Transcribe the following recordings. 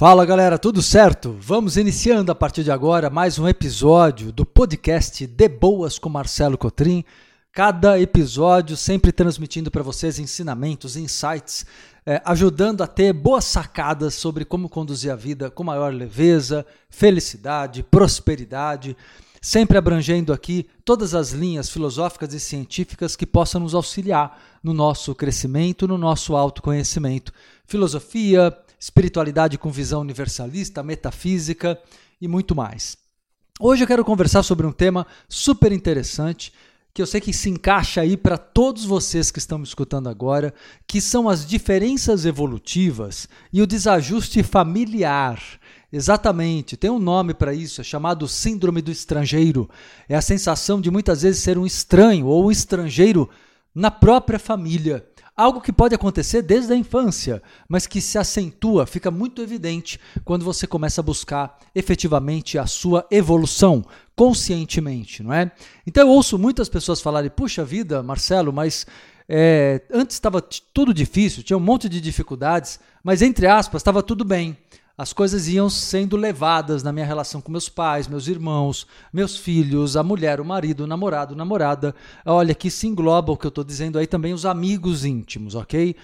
Fala galera, tudo certo? Vamos iniciando a partir de agora mais um episódio do podcast De Boas com Marcelo Cotrim. Cada episódio sempre transmitindo para vocês ensinamentos, insights, é, ajudando a ter boas sacadas sobre como conduzir a vida com maior leveza, felicidade, prosperidade, sempre abrangendo aqui todas as linhas filosóficas e científicas que possam nos auxiliar no nosso crescimento, no nosso autoconhecimento. Filosofia, espiritualidade com visão universalista, metafísica e muito mais. Hoje eu quero conversar sobre um tema super interessante que eu sei que se encaixa aí para todos vocês que estão me escutando agora, que são as diferenças evolutivas e o desajuste familiar. Exatamente, tem um nome para isso, é chamado síndrome do estrangeiro. É a sensação de muitas vezes ser um estranho ou um estrangeiro na própria família. Algo que pode acontecer desde a infância, mas que se acentua, fica muito evidente quando você começa a buscar efetivamente a sua evolução conscientemente, não é? Então eu ouço muitas pessoas falarem: puxa vida, Marcelo, mas é, antes estava tudo difícil, tinha um monte de dificuldades, mas entre aspas estava tudo bem as coisas iam sendo levadas na minha relação com meus pais, meus irmãos, meus filhos, a mulher, o marido, o namorado, namorada. Olha, que se engloba o que eu estou dizendo aí também os amigos íntimos, ok?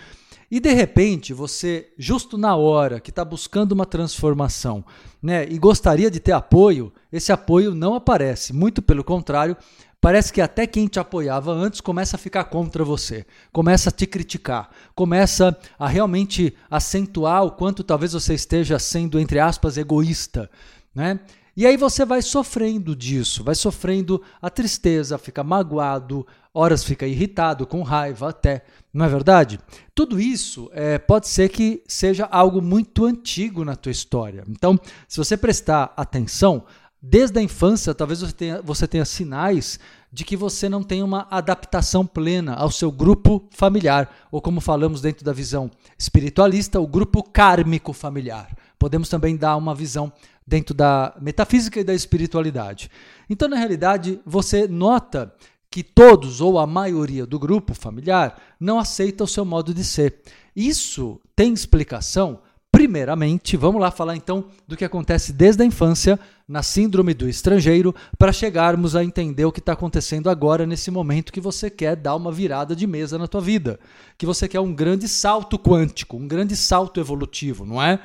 E de repente, você, justo na hora que está buscando uma transformação né, e gostaria de ter apoio, esse apoio não aparece. Muito pelo contrário, Parece que até quem te apoiava antes começa a ficar contra você, começa a te criticar, começa a realmente acentuar o quanto talvez você esteja sendo, entre aspas, egoísta. Né? E aí você vai sofrendo disso, vai sofrendo a tristeza, fica magoado, horas fica irritado, com raiva até, não é verdade? Tudo isso é, pode ser que seja algo muito antigo na tua história. Então, se você prestar atenção, desde a infância, talvez você tenha, você tenha sinais de que você não tem uma adaptação plena ao seu grupo familiar, ou como falamos dentro da visão espiritualista, o grupo kármico familiar. Podemos também dar uma visão dentro da metafísica e da espiritualidade. Então, na realidade, você nota que todos ou a maioria do grupo familiar não aceita o seu modo de ser. Isso tem explicação Primeiramente, vamos lá falar então do que acontece desde a infância na síndrome do estrangeiro, para chegarmos a entender o que está acontecendo agora nesse momento que você quer dar uma virada de mesa na tua vida, que você quer um grande salto quântico, um grande salto evolutivo, não é?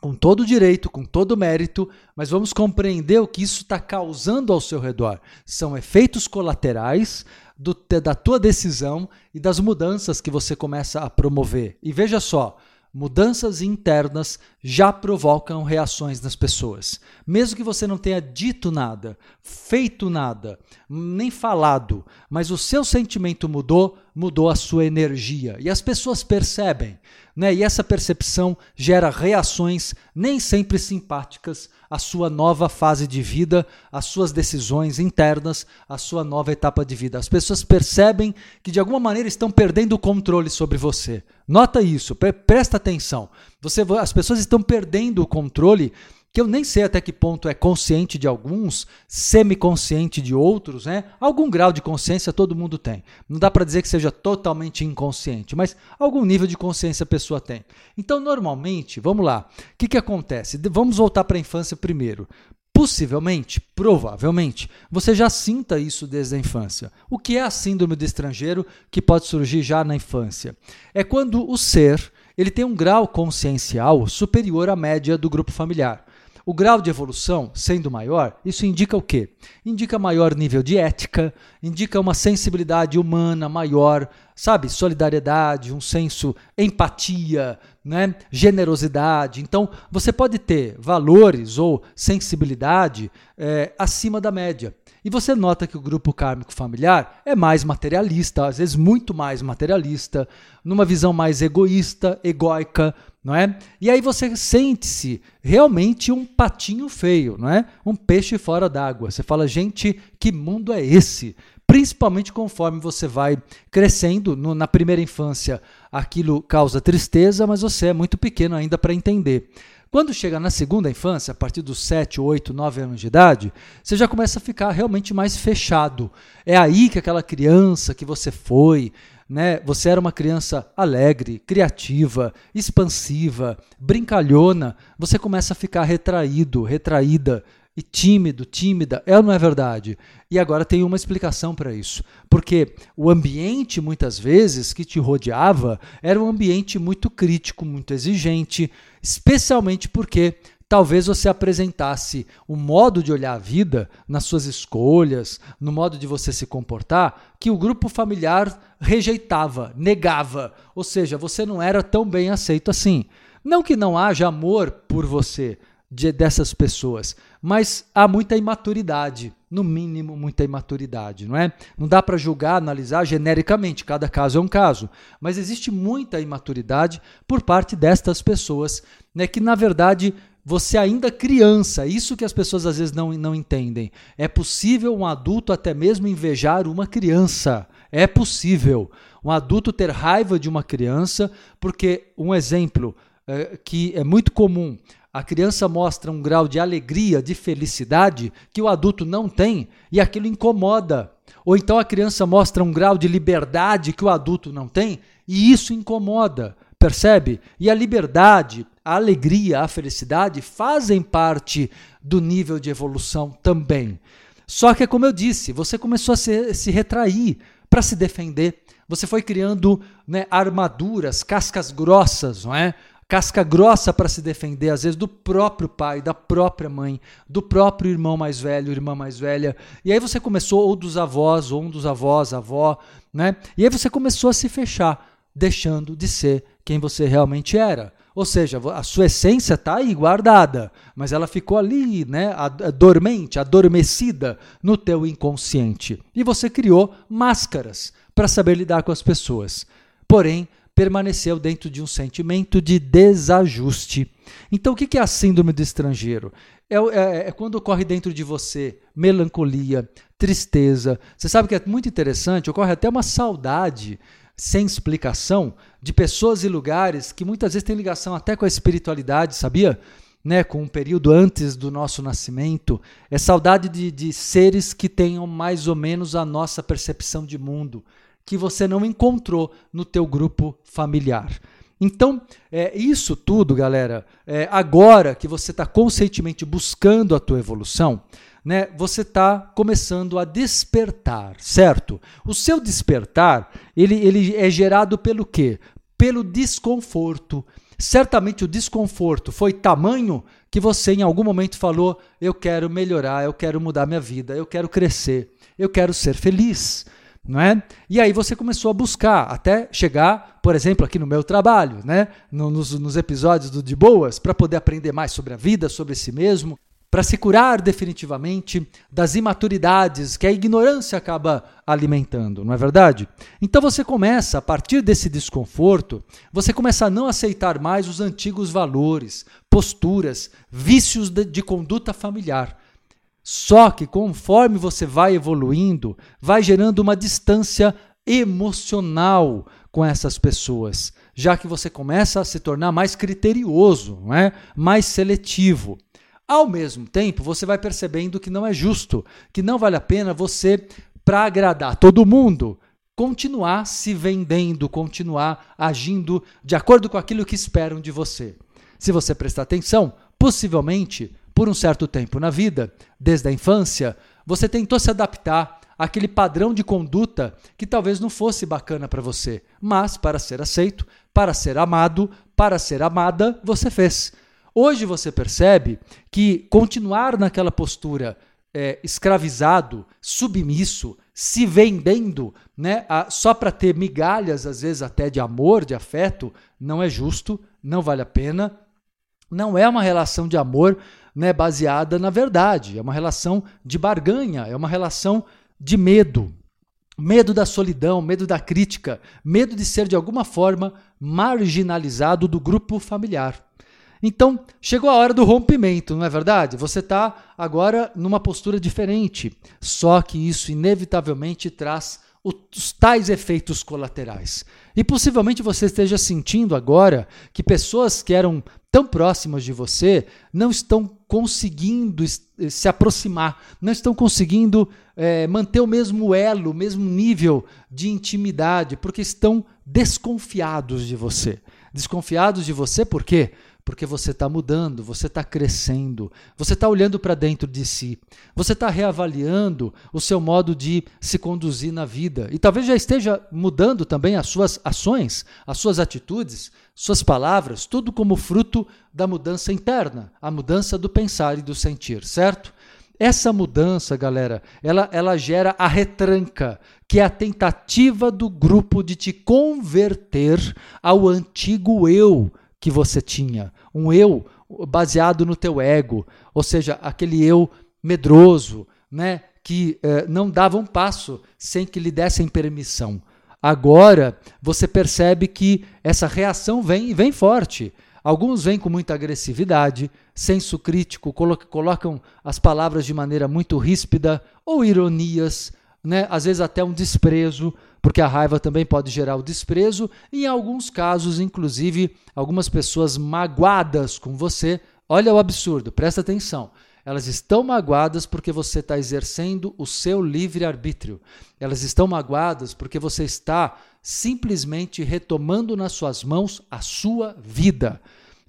Com todo direito, com todo mérito, mas vamos compreender o que isso está causando ao seu redor. São efeitos colaterais do, da tua decisão e das mudanças que você começa a promover. E veja só, Mudanças internas já provocam reações nas pessoas. Mesmo que você não tenha dito nada, feito nada, nem falado, mas o seu sentimento mudou, mudou a sua energia. E as pessoas percebem, né? E essa percepção gera reações nem sempre simpáticas à sua nova fase de vida, às suas decisões internas, à sua nova etapa de vida. As pessoas percebem que de alguma maneira estão perdendo o controle sobre você. Nota isso, presta atenção. Você, as pessoas estão perdendo o controle que eu nem sei até que ponto é consciente de alguns, semiconsciente de outros, né? Algum grau de consciência todo mundo tem. Não dá para dizer que seja totalmente inconsciente, mas algum nível de consciência a pessoa tem. Então, normalmente, vamos lá, o que, que acontece? Vamos voltar para a infância primeiro. Possivelmente, provavelmente, você já sinta isso desde a infância. O que é a síndrome do estrangeiro que pode surgir já na infância? É quando o ser ele tem um grau consciencial superior à média do grupo familiar. O grau de evolução sendo maior, isso indica o quê? Indica maior nível de ética, indica uma sensibilidade humana maior, sabe? Solidariedade, um senso, empatia, né? generosidade. Então, você pode ter valores ou sensibilidade é, acima da média. E você nota que o grupo kármico familiar é mais materialista, às vezes muito mais materialista, numa visão mais egoísta, egóica, não é? E aí você sente-se realmente um patinho feio, não é? Um peixe fora d'água. Você fala, gente, que mundo é esse? Principalmente conforme você vai crescendo, no, na primeira infância aquilo causa tristeza, mas você é muito pequeno ainda para entender. Quando chega na segunda infância, a partir dos 7, 8, 9 anos de idade, você já começa a ficar realmente mais fechado. É aí que aquela criança que você foi, né? Você era uma criança alegre, criativa, expansiva, brincalhona, você começa a ficar retraído, retraída, e tímido, tímida, é ou não é verdade? E agora tem uma explicação para isso. Porque o ambiente, muitas vezes, que te rodeava, era um ambiente muito crítico, muito exigente, especialmente porque talvez você apresentasse um modo de olhar a vida nas suas escolhas, no modo de você se comportar, que o grupo familiar rejeitava, negava. Ou seja, você não era tão bem aceito assim. Não que não haja amor por você, de, dessas pessoas, mas há muita imaturidade, no mínimo muita imaturidade, não é? Não dá para julgar, analisar genericamente, cada caso é um caso, mas existe muita imaturidade por parte destas pessoas, né, que na verdade você ainda criança, isso que as pessoas às vezes não, não entendem. É possível um adulto até mesmo invejar uma criança. É possível um adulto ter raiva de uma criança, porque um exemplo é, que é muito comum a criança mostra um grau de alegria, de felicidade que o adulto não tem e aquilo incomoda. Ou então a criança mostra um grau de liberdade que o adulto não tem e isso incomoda. Percebe? E a liberdade, a alegria, a felicidade fazem parte do nível de evolução também. Só que, como eu disse, você começou a se, se retrair para se defender. Você foi criando né, armaduras, cascas grossas, não é? Casca grossa para se defender, às vezes, do próprio pai, da própria mãe, do próprio irmão mais velho, irmã mais velha. E aí você começou, ou dos avós, ou um dos avós, avó, né? E aí você começou a se fechar, deixando de ser quem você realmente era. Ou seja, a sua essência está aí guardada, mas ela ficou ali, né, dormente, adormecida no teu inconsciente. E você criou máscaras para saber lidar com as pessoas. Porém, permaneceu dentro de um sentimento de desajuste. Então, o que é a síndrome do estrangeiro? É, é, é, quando ocorre dentro de você melancolia, tristeza. Você sabe que é muito interessante, ocorre até uma saudade sem explicação de pessoas e lugares que muitas vezes têm ligação até com a espiritualidade, sabia? Né, com um período antes do nosso nascimento, é saudade de, de seres que tenham mais ou menos a nossa percepção de mundo, que você não encontrou no teu grupo familiar. Então, é, isso tudo, galera, é, agora que você está conscientemente buscando a tua evolução, né, você está começando a despertar, certo? O seu despertar, ele, ele é gerado pelo quê? Pelo desconforto. Certamente o desconforto foi tamanho que você em algum momento falou: eu quero melhorar, eu quero mudar minha vida, eu quero crescer, eu quero ser feliz não é? E aí você começou a buscar até chegar, por exemplo, aqui no meu trabalho, né? nos, nos episódios do De Boas, para poder aprender mais sobre a vida, sobre si mesmo, para se curar definitivamente das imaturidades que a ignorância acaba alimentando, não é verdade? Então você começa, a partir desse desconforto, você começa a não aceitar mais os antigos valores, posturas, vícios de, de conduta familiar. Só que conforme você vai evoluindo, vai gerando uma distância emocional com essas pessoas, já que você começa a se tornar mais criterioso, não é? mais seletivo. Ao mesmo tempo, você vai percebendo que não é justo, que não vale a pena você, para agradar todo mundo, continuar se vendendo, continuar agindo de acordo com aquilo que esperam de você. Se você prestar atenção, possivelmente por um certo tempo na vida, desde a infância, você tentou se adaptar àquele padrão de conduta que talvez não fosse bacana para você, mas para ser aceito, para ser amado, para ser amada, você fez. Hoje você percebe que continuar naquela postura é, escravizado, submisso, se vendendo, né, a, só para ter migalhas, às vezes até de amor, de afeto, não é justo, não vale a pena, não é uma relação de amor né, baseada na verdade, é uma relação de barganha, é uma relação de medo. Medo da solidão, medo da crítica, medo de ser de alguma forma marginalizado do grupo familiar. Então, chegou a hora do rompimento, não é verdade? Você está agora numa postura diferente. Só que isso inevitavelmente traz os tais efeitos colaterais. E possivelmente você esteja sentindo agora que pessoas que eram tão próximas de você não estão conseguindo se aproximar, não estão conseguindo é, manter o mesmo elo, o mesmo nível de intimidade, porque estão desconfiados de você. Desconfiados de você por quê? Você está mudando, você está crescendo, você está olhando para dentro de si, você está reavaliando o seu modo de se conduzir na vida. E talvez já esteja mudando também as suas ações, as suas atitudes, suas palavras, tudo como fruto da mudança interna, a mudança do pensar e do sentir, certo? Essa mudança, galera, ela, ela gera a retranca, que é a tentativa do grupo de te converter ao antigo eu que você tinha. Um eu baseado no teu ego, ou seja, aquele eu medroso, né, que eh, não dava um passo sem que lhe dessem permissão. Agora você percebe que essa reação vem e vem forte. Alguns vêm com muita agressividade, senso crítico, colocam as palavras de maneira muito ríspida ou ironias, né? às vezes até um desprezo, porque a raiva também pode gerar o desprezo, e em alguns casos, inclusive, algumas pessoas magoadas com você. Olha o absurdo, presta atenção. Elas estão magoadas porque você está exercendo o seu livre-arbítrio. Elas estão magoadas porque você está simplesmente retomando nas suas mãos a sua vida.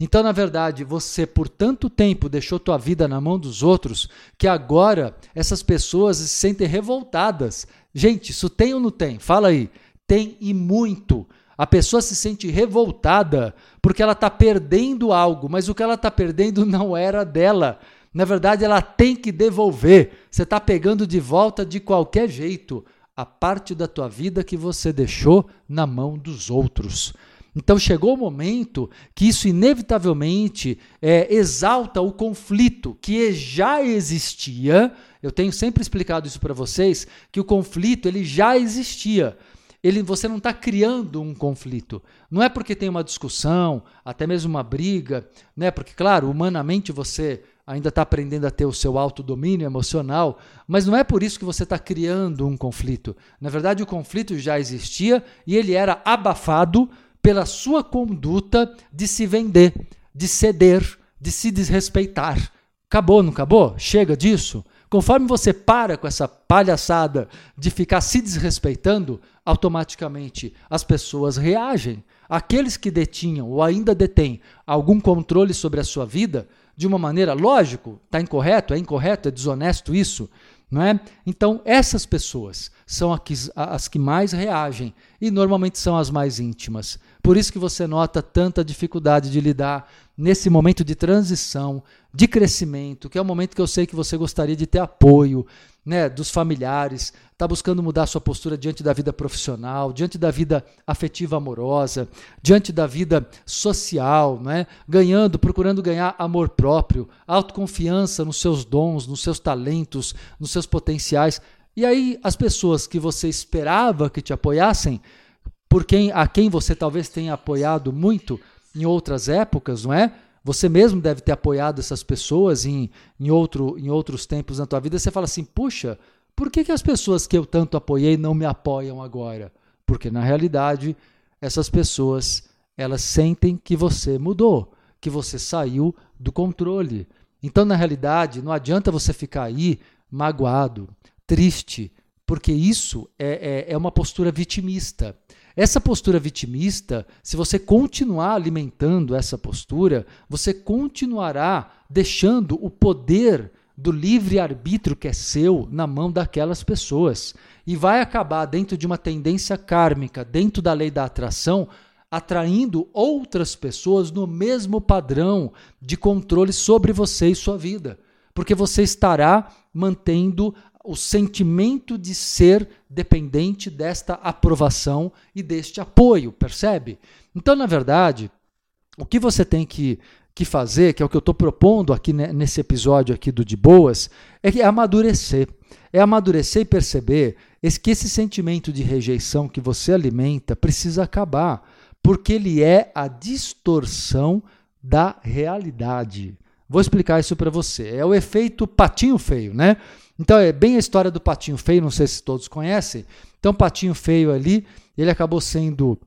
Então, na verdade, você por tanto tempo deixou tua vida na mão dos outros que agora essas pessoas se sentem revoltadas. Gente, isso tem ou não tem? Fala aí. Tem e muito. A pessoa se sente revoltada porque ela está perdendo algo, mas o que ela está perdendo não era dela. Na verdade, ela tem que devolver. Você está pegando de volta de qualquer jeito a parte da tua vida que você deixou na mão dos outros. Então chegou o momento que isso inevitavelmente é, exalta o conflito que já existia. Eu tenho sempre explicado isso para vocês que o conflito ele já existia. Ele, você não está criando um conflito. Não é porque tem uma discussão, até mesmo uma briga, né? Porque claro, humanamente você ainda está aprendendo a ter o seu autodomínio emocional, mas não é por isso que você está criando um conflito. Na verdade, o conflito já existia e ele era abafado pela sua conduta de se vender, de ceder, de se desrespeitar. Acabou, não acabou? Chega disso? Conforme você para com essa palhaçada de ficar se desrespeitando, automaticamente as pessoas reagem. Aqueles que detinham ou ainda detêm algum controle sobre a sua vida de uma maneira, lógico, está incorreto, é incorreto, é desonesto isso, não é? Então, essas pessoas são as que mais reagem e normalmente são as mais íntimas. Por isso que você nota tanta dificuldade de lidar nesse momento de transição, de crescimento, que é o momento que eu sei que você gostaria de ter apoio, né, dos familiares, está buscando mudar sua postura diante da vida profissional, diante da vida afetiva amorosa, diante da vida social, né, ganhando, procurando ganhar amor próprio, autoconfiança nos seus dons, nos seus talentos, nos seus potenciais. E aí as pessoas que você esperava que te apoiassem, por quem a quem você talvez tenha apoiado muito em outras épocas, não é? Você mesmo deve ter apoiado essas pessoas em, em, outro, em outros tempos na tua vida. Você fala assim, puxa, por que, que as pessoas que eu tanto apoiei não me apoiam agora? Porque na realidade essas pessoas elas sentem que você mudou, que você saiu do controle. Então na realidade não adianta você ficar aí magoado, triste, porque isso é, é, é uma postura vitimista. Essa postura vitimista, se você continuar alimentando essa postura, você continuará deixando o poder do livre-arbítrio que é seu na mão daquelas pessoas. E vai acabar dentro de uma tendência kármica, dentro da lei da atração, atraindo outras pessoas no mesmo padrão de controle sobre você e sua vida. Porque você estará mantendo o sentimento de ser dependente desta aprovação e deste apoio, percebe? Então, na verdade, o que você tem que, que fazer, que é o que eu estou propondo aqui nesse episódio aqui do De Boas, é, amadurecer. É amadurecer e perceber que esse sentimento de rejeição que você alimenta precisa acabar, porque ele é a distorção da realidade. Vou explicar isso para você. É o efeito patinho feio, né? Então é bem a história do patinho feio, não sei se todos conhecem. Então, patinho feio ali, ele acabou sendo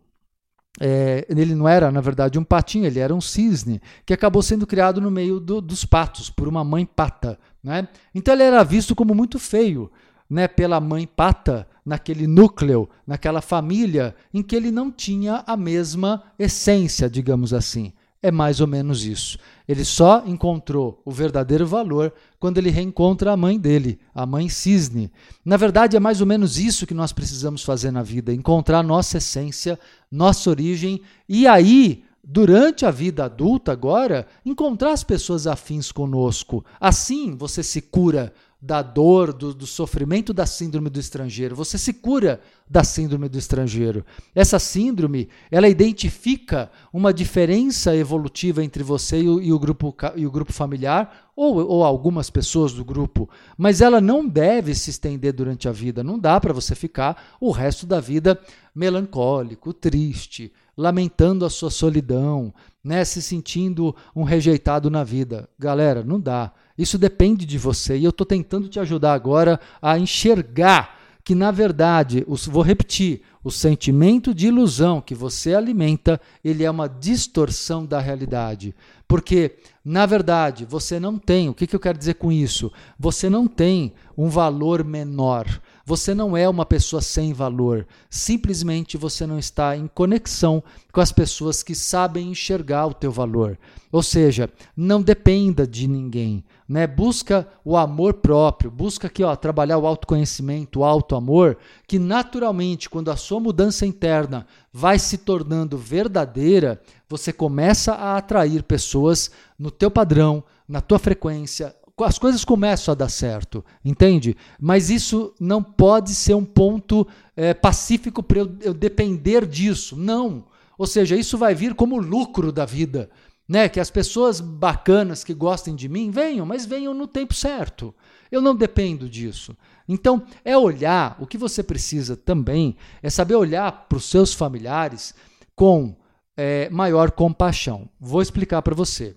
é, ele não era, na verdade, um patinho, ele era um cisne, que acabou sendo criado no meio do, dos patos, por uma mãe pata. Né? Então ele era visto como muito feio né, pela mãe pata, naquele núcleo, naquela família, em que ele não tinha a mesma essência, digamos assim. É mais ou menos isso. Ele só encontrou o verdadeiro valor quando ele reencontra a mãe dele, a mãe cisne. Na verdade, é mais ou menos isso que nós precisamos fazer na vida: encontrar nossa essência, nossa origem, e aí, durante a vida adulta, agora, encontrar as pessoas afins conosco. Assim você se cura da dor, do, do, sofrimento da síndrome do estrangeiro. Você se cura da síndrome do estrangeiro. Essa síndrome, ela identifica uma diferença evolutiva entre você e o, e o grupo, e o grupo familiar, ou, ou algumas pessoas do grupo, mas ela não deve se estender durante a vida. Não dá para você ficar o resto da vida melancólico, triste, lamentando a sua solidão, né, se sentindo um rejeitado na vida. Galera, não dá. Isso depende de você e eu estou tentando te ajudar agora a enxergar que, na verdade, os, vou repetir, o sentimento de ilusão que você alimenta, ele é uma distorção da realidade. Porque, na verdade, você não tem, o que, que eu quero dizer com isso? Você não tem um valor menor. Você não é uma pessoa sem valor. Simplesmente você não está em conexão com as pessoas que sabem enxergar o teu valor. Ou seja, não dependa de ninguém. Né? Busca o amor próprio, busca aqui ó, trabalhar o autoconhecimento, o auto-amor, que naturalmente, quando a sua mudança interna vai se tornando verdadeira, você começa a atrair pessoas no teu padrão, na tua frequência, as coisas começam a dar certo, entende? Mas isso não pode ser um ponto é, pacífico para eu, eu depender disso. Não. Ou seja, isso vai vir como lucro da vida. Né? Que as pessoas bacanas que gostem de mim venham, mas venham no tempo certo. Eu não dependo disso. Então, é olhar, o que você precisa também é saber olhar para os seus familiares com é, maior compaixão. Vou explicar para você.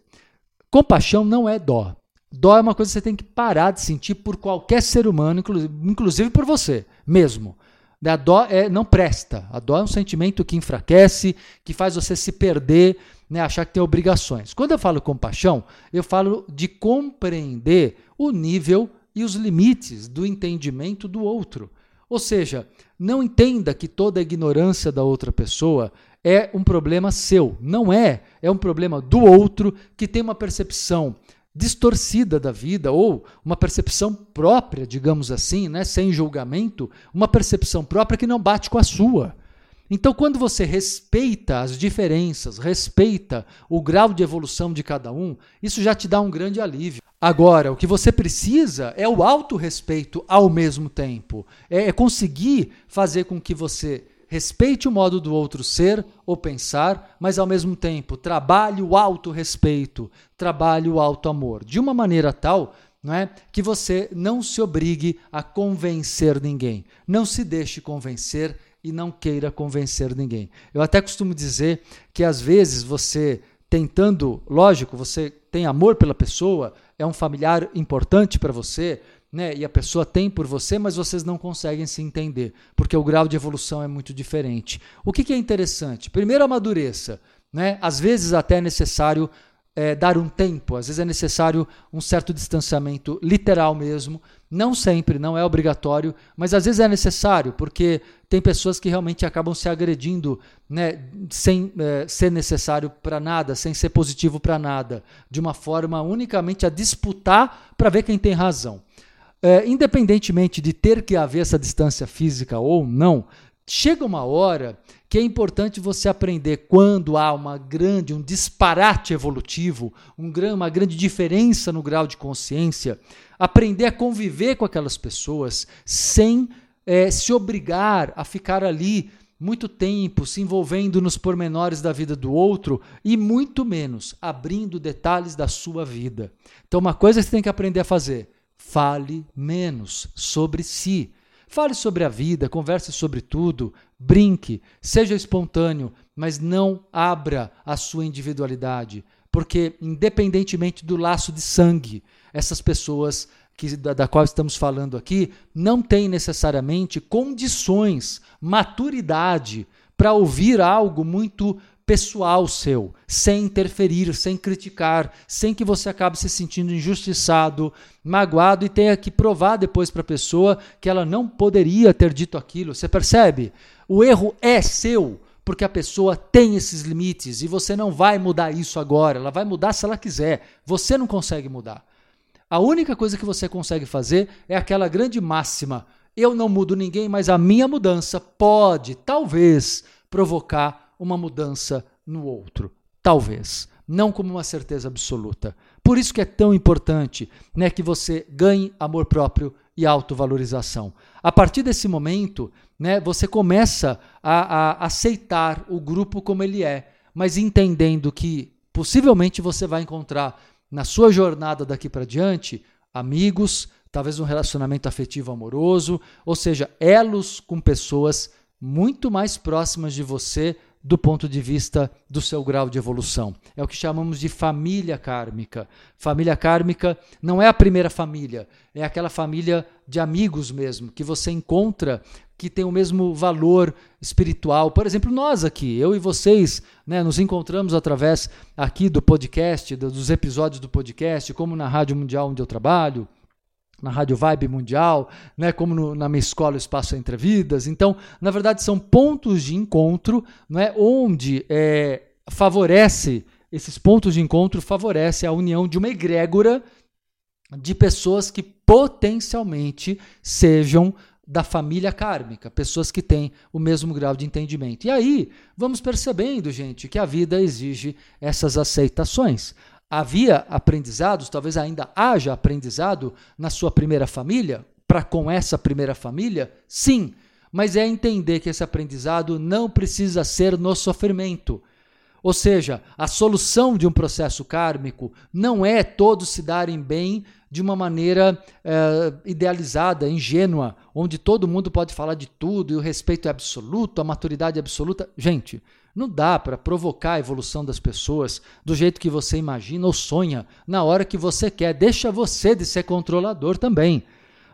Compaixão não é dó. Dó é uma coisa que você tem que parar de sentir por qualquer ser humano, inclusive por você mesmo. A dó é, não presta. A dó é um sentimento que enfraquece, que faz você se perder, né, achar que tem obrigações. Quando eu falo compaixão, eu falo de compreender o nível e os limites do entendimento do outro. Ou seja, não entenda que toda a ignorância da outra pessoa é um problema seu. Não é. É um problema do outro que tem uma percepção distorcida da vida ou uma percepção própria, digamos assim, né, sem julgamento, uma percepção própria que não bate com a sua. Então, quando você respeita as diferenças, respeita o grau de evolução de cada um, isso já te dá um grande alívio. Agora, o que você precisa é o autorrespeito ao mesmo tempo. É, é conseguir fazer com que você respeite o modo do outro ser ou pensar, mas ao mesmo tempo trabalhe o autorrespeito, trabalhe o auto-amor, de uma maneira tal não é, que você não se obrigue a convencer ninguém. Não se deixe convencer e não queira convencer ninguém. Eu até costumo dizer que às vezes você tentando, lógico, você tem amor pela pessoa, é um familiar importante para você, né, e a pessoa tem por você, mas vocês não conseguem se entender, porque o grau de evolução é muito diferente. O que, que é interessante? Primeiro, amadureça. Né? Às vezes, até é necessário é, dar um tempo, às vezes é necessário um certo distanciamento, literal mesmo. Não sempre, não é obrigatório, mas às vezes é necessário, porque tem pessoas que realmente acabam se agredindo né, sem é, ser necessário para nada, sem ser positivo para nada, de uma forma unicamente a disputar para ver quem tem razão é, independentemente de ter que haver essa distância física ou não, chega uma hora que é importante você aprender quando há uma grande, um disparate evolutivo, um, uma grande diferença no grau de consciência, aprender a conviver com aquelas pessoas sem é, se obrigar a ficar ali muito tempo se envolvendo nos pormenores da vida do outro e muito menos abrindo detalhes da sua vida. Então, uma coisa que você tem que aprender a fazer fale menos sobre si. Fale sobre a vida, converse sobre tudo, brinque, seja espontâneo, mas não abra a sua individualidade, porque, independentemente do laço de sangue, essas pessoas que, da, da qual estamos falando aqui não tem necessariamente condições, maturidade para ouvir algo muito pessoal seu, sem interferir, sem criticar, sem que você acabe se sentindo injustiçado, magoado e tenha que provar depois para a pessoa que ela não poderia ter dito aquilo. Você percebe? O erro é seu, porque a pessoa tem esses limites e você não vai mudar isso agora. Ela vai mudar se ela quiser. Você não consegue mudar. A única coisa que você consegue fazer é aquela grande máxima: eu não mudo ninguém, mas a minha mudança pode, talvez, provocar uma mudança no outro. Talvez. Não como uma certeza absoluta. Por isso que é tão importante né, que você ganhe amor próprio e autovalorização. A partir desse momento, né, você começa a, a aceitar o grupo como ele é, mas entendendo que possivelmente você vai encontrar na sua jornada daqui para diante amigos, talvez um relacionamento afetivo amoroso, ou seja, elos com pessoas muito mais próximas de você do ponto de vista do seu grau de evolução. É o que chamamos de família kármica. Família kármica não é a primeira família, é aquela família de amigos mesmo, que você encontra que tem o mesmo valor espiritual. Por exemplo, nós aqui, eu e vocês, né, nos encontramos através aqui do podcast, dos episódios do podcast, como na Rádio Mundial onde eu trabalho, na Rádio Vibe Mundial, né, como no, na minha escola Espaço Entre Vidas. Então, na verdade, são pontos de encontro né, onde é, favorece, esses pontos de encontro favorece a união de uma egrégora de pessoas que potencialmente sejam da família kármica, pessoas que têm o mesmo grau de entendimento. E aí, vamos percebendo, gente, que a vida exige essas aceitações. Havia aprendizados, talvez ainda haja aprendizado na sua primeira família, para com essa primeira família? Sim, mas é entender que esse aprendizado não precisa ser no sofrimento. Ou seja, a solução de um processo kármico não é todos se darem bem de uma maneira é, idealizada, ingênua, onde todo mundo pode falar de tudo e o respeito é absoluto, a maturidade é absoluta. Gente, não dá para provocar a evolução das pessoas do jeito que você imagina ou sonha, na hora que você quer. Deixa você de ser controlador também.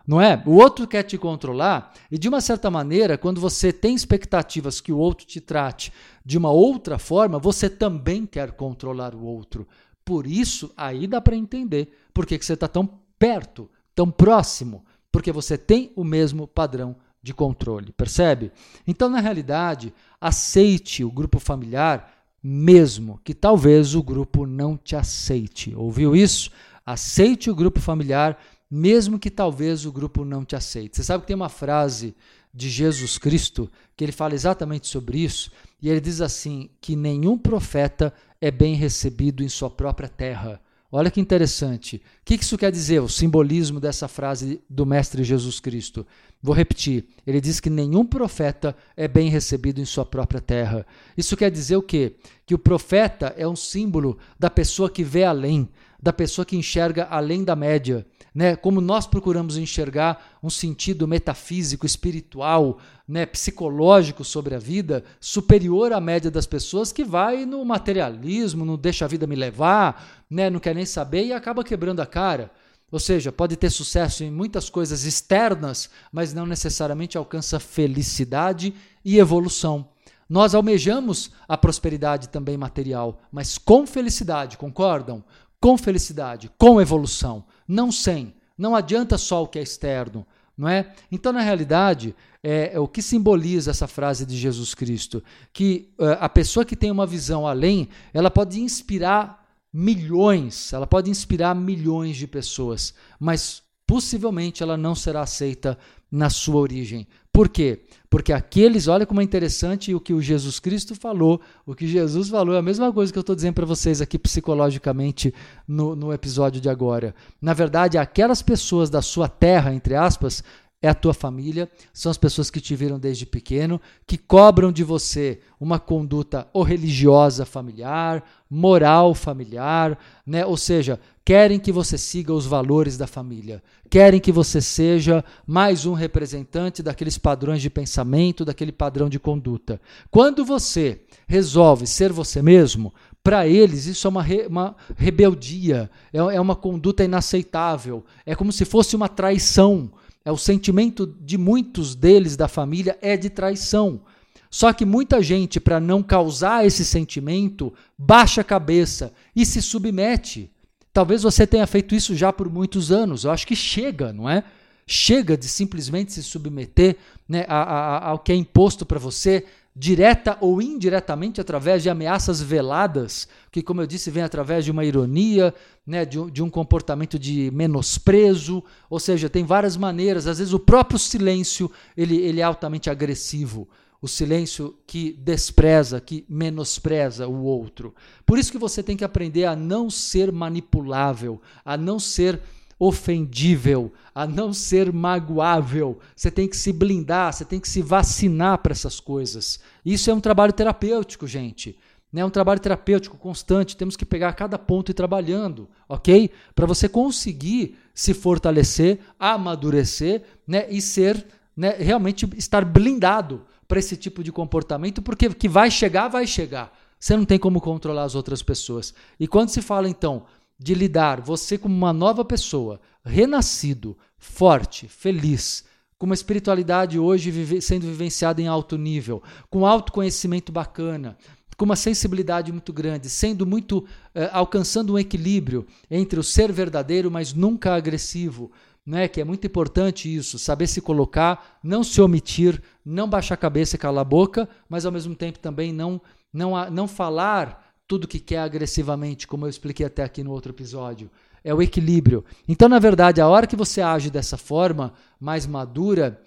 Não é? O outro quer te controlar e, de uma certa maneira, quando você tem expectativas que o outro te trate de uma outra forma, você também quer controlar o outro. Por isso, aí dá para entender por que, que você está tão perto, tão próximo, porque você tem o mesmo padrão de controle, percebe? Então, na realidade, aceite o grupo familiar, mesmo que talvez o grupo não te aceite. Ouviu isso? Aceite o grupo familiar, mesmo que talvez o grupo não te aceite. Você sabe que tem uma frase de Jesus Cristo que ele fala exatamente sobre isso, e ele diz assim: que nenhum profeta é bem recebido em sua própria terra. Olha que interessante. O que isso quer dizer, o simbolismo dessa frase do Mestre Jesus Cristo? Vou repetir. Ele diz que nenhum profeta é bem recebido em sua própria terra. Isso quer dizer o quê? Que o profeta é um símbolo da pessoa que vê além, da pessoa que enxerga além da média, né? Como nós procuramos enxergar um sentido metafísico, espiritual, né, psicológico sobre a vida superior à média das pessoas que vai no materialismo, não deixa a vida me levar, né, não quer nem saber e acaba quebrando a cara. Ou seja, pode ter sucesso em muitas coisas externas, mas não necessariamente alcança felicidade e evolução. Nós almejamos a prosperidade também material, mas com felicidade, concordam? Com felicidade, com evolução não sem. Não adianta só o que é externo, não é? Então, na realidade, é, é o que simboliza essa frase de Jesus Cristo, que é, a pessoa que tem uma visão além, ela pode inspirar milhões, ela pode inspirar milhões de pessoas, mas possivelmente ela não será aceita na sua origem. Por quê? Porque aqueles, olha como é interessante o que o Jesus Cristo falou, o que Jesus falou é a mesma coisa que eu estou dizendo para vocês aqui psicologicamente no, no episódio de agora. Na verdade, aquelas pessoas da sua terra, entre aspas, é a tua família, são as pessoas que te viram desde pequeno, que cobram de você uma conduta ou religiosa familiar, moral familiar, né? ou seja, querem que você siga os valores da família, querem que você seja mais um representante daqueles padrões de pensamento, daquele padrão de conduta. Quando você resolve ser você mesmo, Para eles, isso é uma, re, uma rebeldia, é, é uma conduta inaceitável, é como se fosse uma traição. É o sentimento de muitos deles da família é de traição. Só que muita gente, para não causar esse sentimento, baixa a cabeça e se submete. Talvez você tenha feito isso já por muitos anos. Eu acho que chega, não é? Chega de simplesmente se submeter né, ao que é imposto para você, direta ou indiretamente através de ameaças veladas, que, como eu disse, vem através de uma ironia, né, de, de um comportamento de menosprezo, ou seja, tem várias maneiras. Às vezes o próprio silêncio ele, ele é altamente agressivo o silêncio que despreza, que menospreza o outro. Por isso que você tem que aprender a não ser manipulável, a não ser ofendível, a não ser magoável. Você tem que se blindar, você tem que se vacinar para essas coisas. Isso é um trabalho terapêutico, gente. É um trabalho terapêutico constante. Temos que pegar cada ponto e ir trabalhando, ok? Para você conseguir se fortalecer, amadurecer né? e ser né, realmente estar blindado para esse tipo de comportamento, porque que vai chegar, vai chegar. Você não tem como controlar as outras pessoas. E quando se fala então de lidar você como uma nova pessoa, renascido, forte, feliz, com uma espiritualidade hoje vive, sendo vivenciada em alto nível, com autoconhecimento bacana, com uma sensibilidade muito grande, sendo muito eh, alcançando um equilíbrio entre o ser verdadeiro, mas nunca agressivo, né, que é muito importante isso, saber se colocar, não se omitir, não baixar a cabeça e calar a boca, mas ao mesmo tempo também não, não, não falar tudo que quer agressivamente, como eu expliquei até aqui no outro episódio. É o equilíbrio. Então, na verdade, a hora que você age dessa forma, mais madura,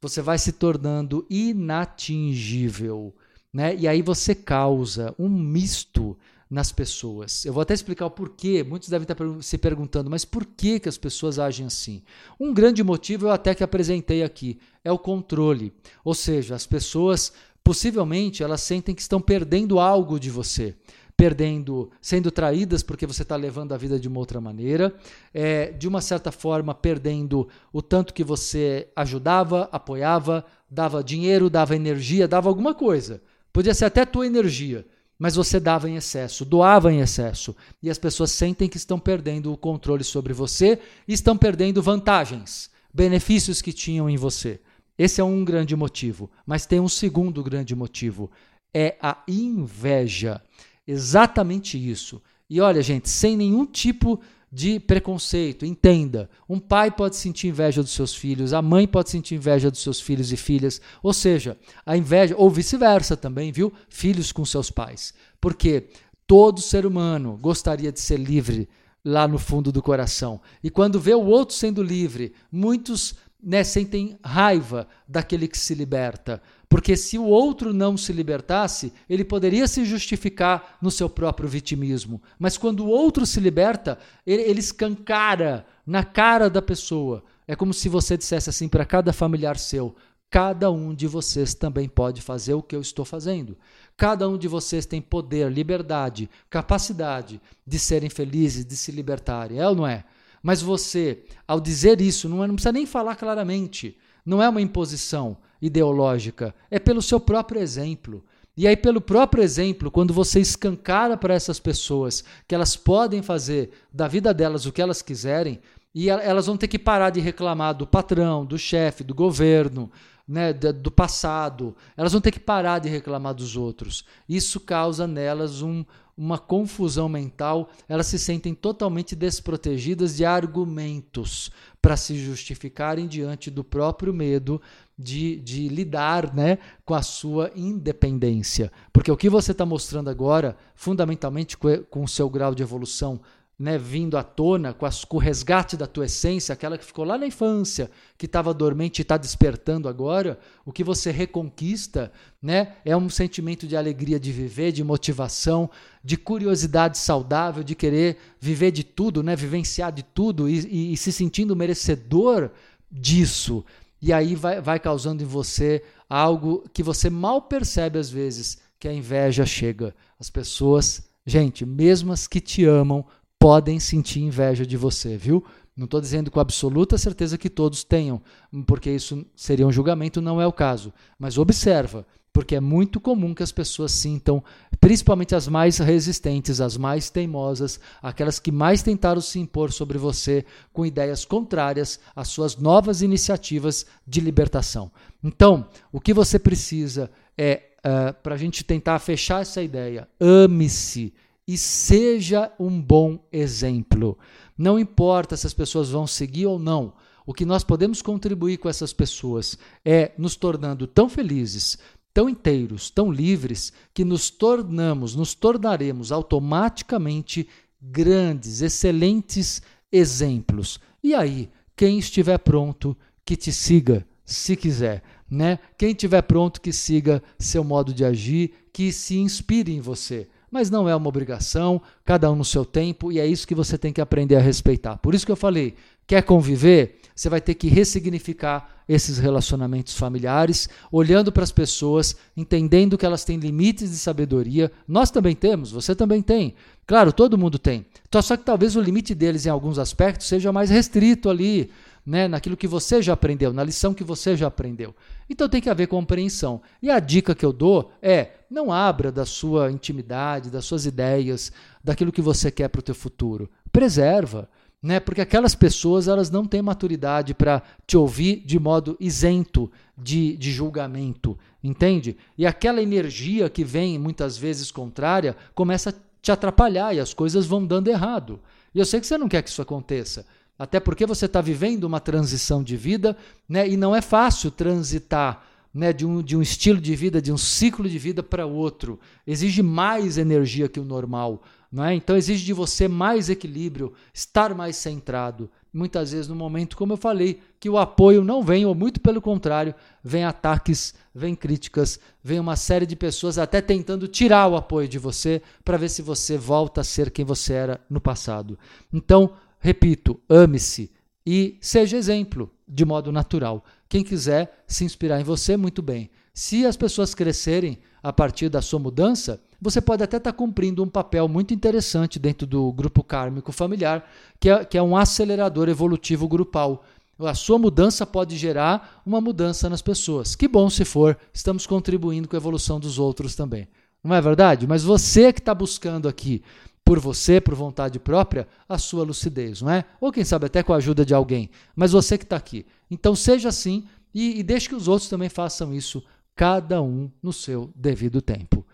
você vai se tornando inatingível. Né? E aí você causa um misto nas pessoas. Eu vou até explicar o porquê. Muitos devem estar se perguntando, mas por que, que as pessoas agem assim? Um grande motivo eu até que apresentei aqui, é o controle. Ou seja, as pessoas possivelmente elas sentem que estão perdendo algo de você. Perdendo, sendo traídas porque você está levando a vida de uma outra maneira, é, de uma certa forma perdendo o tanto que você ajudava, apoiava, dava dinheiro, dava energia, dava alguma coisa. Podia ser até tua energia, mas você dava em excesso, doava em excesso, e as pessoas sentem que estão perdendo o controle sobre você e estão perdendo vantagens, benefícios que tinham em você. Esse é um grande motivo, mas tem um segundo grande motivo, é a inveja. Exatamente isso. E olha, gente, sem nenhum tipo de preconceito. Entenda, um pai pode sentir inveja dos seus filhos, a mãe pode sentir inveja dos seus filhos e filhas, ou seja, a inveja, ou vice-versa também, viu? Filhos com seus pais. Porque todo ser humano gostaria de ser livre lá no fundo do coração. E quando vê o outro sendo livre, muitos né, sentem raiva daquele que se liberta. Porque se o outro não se libertasse, ele poderia se justificar no seu próprio vitimismo. Mas quando o outro se liberta, ele, ele escancara na cara da pessoa. É como se você dissesse assim para cada familiar seu: cada um de vocês também pode fazer o que eu estou fazendo. Cada um de vocês tem poder, liberdade, capacidade de serem felizes, de se libertarem. É ou não é? Mas você, ao dizer isso, não, é, não precisa nem falar claramente. Não é uma imposição ideológica, é pelo seu próprio exemplo. E aí, pelo próprio exemplo, quando você escancara para essas pessoas que elas podem fazer da vida delas o que elas quiserem, e elas vão ter que parar de reclamar do patrão, do chefe, do governo, né, do passado. Elas vão ter que parar de reclamar dos outros. Isso causa nelas um, uma confusão mental, elas se sentem totalmente desprotegidas de argumentos para se justificarem diante do próprio medo de, de lidar né, com a sua independência. Porque o que você está mostrando agora, fundamentalmente com o seu grau de evolução né, vindo à tona com, as, com, o resgate da tua essência, aquela que ficou lá na infância, que estava dormente e está despertando agora, o que você reconquista né, é um sentimento de alegria de viver, de motivação, de curiosidade saudável, de querer viver de tudo, né, vivenciar de tudo e, e, e se sentindo merecedor disso. E aí vai, vai causando em você algo que você mal percebe às vezes, que a inveja chega. As pessoas, gente, mesmo as que te amam, podem sentir inveja de você, viu? Não estou dizendo com absoluta certeza que todos tenham, porque isso seria um julgamento, não é o caso. Mas observa, porque é muito comum que as pessoas sintam principalmente as mais resistentes, as mais teimosas, aquelas que mais tentaram se impor sobre você com ideias contrárias às suas novas iniciativas de libertação. Então, o que você precisa é, uh, para a gente tentar fechar essa ideia, ame-se e seja um bom exemplo. Não importa se as pessoas vão seguir ou não. O que nós podemos contribuir com essas pessoas é nos tornando tão felizes, tão inteiros, tão livres, que nos tornamos, nos tornaremos automaticamente grandes, excelentes exemplos. E aí, quem estiver pronto, que te siga, se quiser. Né? Quem estiver pronto, que siga seu modo de agir, que se inspire em você mas não é uma obrigação, cada um no seu tempo, e é isso que você tem que aprender a respeitar. Por isso que eu falei, quer conviver? Você vai ter que ressignificar esses relacionamentos familiares, olhando para as pessoas, entendendo que elas têm limites de sabedoria. Nós também temos, você também tem. Claro, todo mundo tem. Só que talvez o limite deles em alguns aspectos seja mais restrito ali né, naquilo que você já aprendeu, na lição que você já aprendeu. Então tem que haver compreensão. E a dica que eu dou é: não abra da sua intimidade, das suas ideias, daquilo que você quer para o teu futuro. Preserva. Né? Porque aquelas pessoas elas não têm maturidade para te ouvir de modo isento de, de julgamento, entende? E aquela energia que vem muitas vezes contrária começa a te atrapalhar e as coisas vão dando errado. E eu sei que você não quer que isso aconteça. Até porque você está vivendo uma transição de vida, né? E não é fácil transitar né, de, um, de um estilo de vida, de um ciclo de vida para outro. Exige mais energia que o normal. Não é? Então exige de você mais equilíbrio, estar mais centrado. Muitas vezes, no momento, como eu falei, que o apoio não vem, ou muito pelo contrário, vem ataques, vem críticas, vem uma série de pessoas até tentando tirar o apoio de você para ver se você volta a ser quem você era no passado. Então, Repito, ame-se e seja exemplo de modo natural. Quem quiser se inspirar em você, muito bem. Se as pessoas crescerem a partir da sua mudança, você pode até estar cumprindo um papel muito interessante dentro do grupo kármico familiar, que é, que é um acelerador evolutivo grupal. A sua mudança pode gerar uma mudança nas pessoas. Que bom se for, estamos contribuindo com a evolução dos outros também. Não é verdade? Mas você que está buscando aqui por você, por vontade própria, a sua lucidez, não é? Ou quem sabe até com a ajuda de alguém, mas você que está aqui. Então seja assim e, e deixe que os outros também façam isso, cada um no seu devido tempo.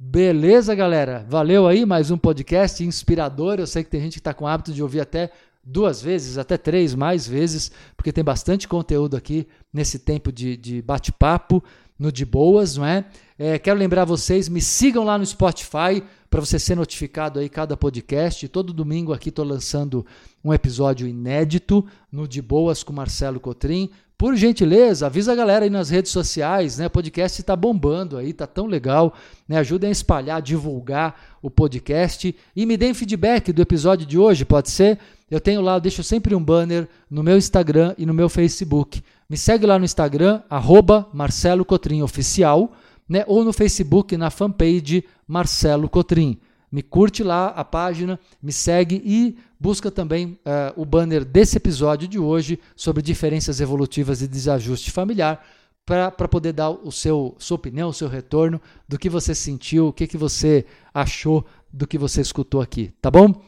Beleza, galera? Valeu aí, mais um podcast inspirador. Eu sei que tem gente que está com hábito de ouvir até duas vezes, até três, mais vezes, porque tem bastante conteúdo aqui nesse tempo de, de bate-papo, no de boas, não é? é? Quero lembrar vocês, me sigam lá no Spotify, para você ser notificado aí cada podcast. Todo domingo aqui estou lançando um episódio inédito no De Boas com Marcelo Cotrim. Por gentileza, avisa a galera aí nas redes sociais, né? O podcast está bombando aí, tá tão legal, né? Ajudem a espalhar, divulgar o podcast e me deem feedback do episódio de hoje, pode ser? Eu tenho lá, eu deixo sempre um banner no meu Instagram e no meu Facebook. Me segue lá no Instagram, arroba Marcelo Cotrim Oficial né? ou no Facebook, na fanpage Marcelo Cotrim. Me curte lá a página, me segue e busca também uh, o banner desse episódio de hoje sobre diferenças evolutivas e desajuste familiar para poder dar o seu sua opinião, o seu retorno do que você sentiu, o que, que você achou do que você escutou aqui, tá bom?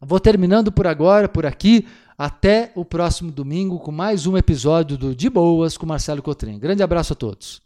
Vou terminando por agora, por aqui. Até o próximo domingo com mais um episódio do De Boas com Marcelo Cotrim. Grande abraço a todos.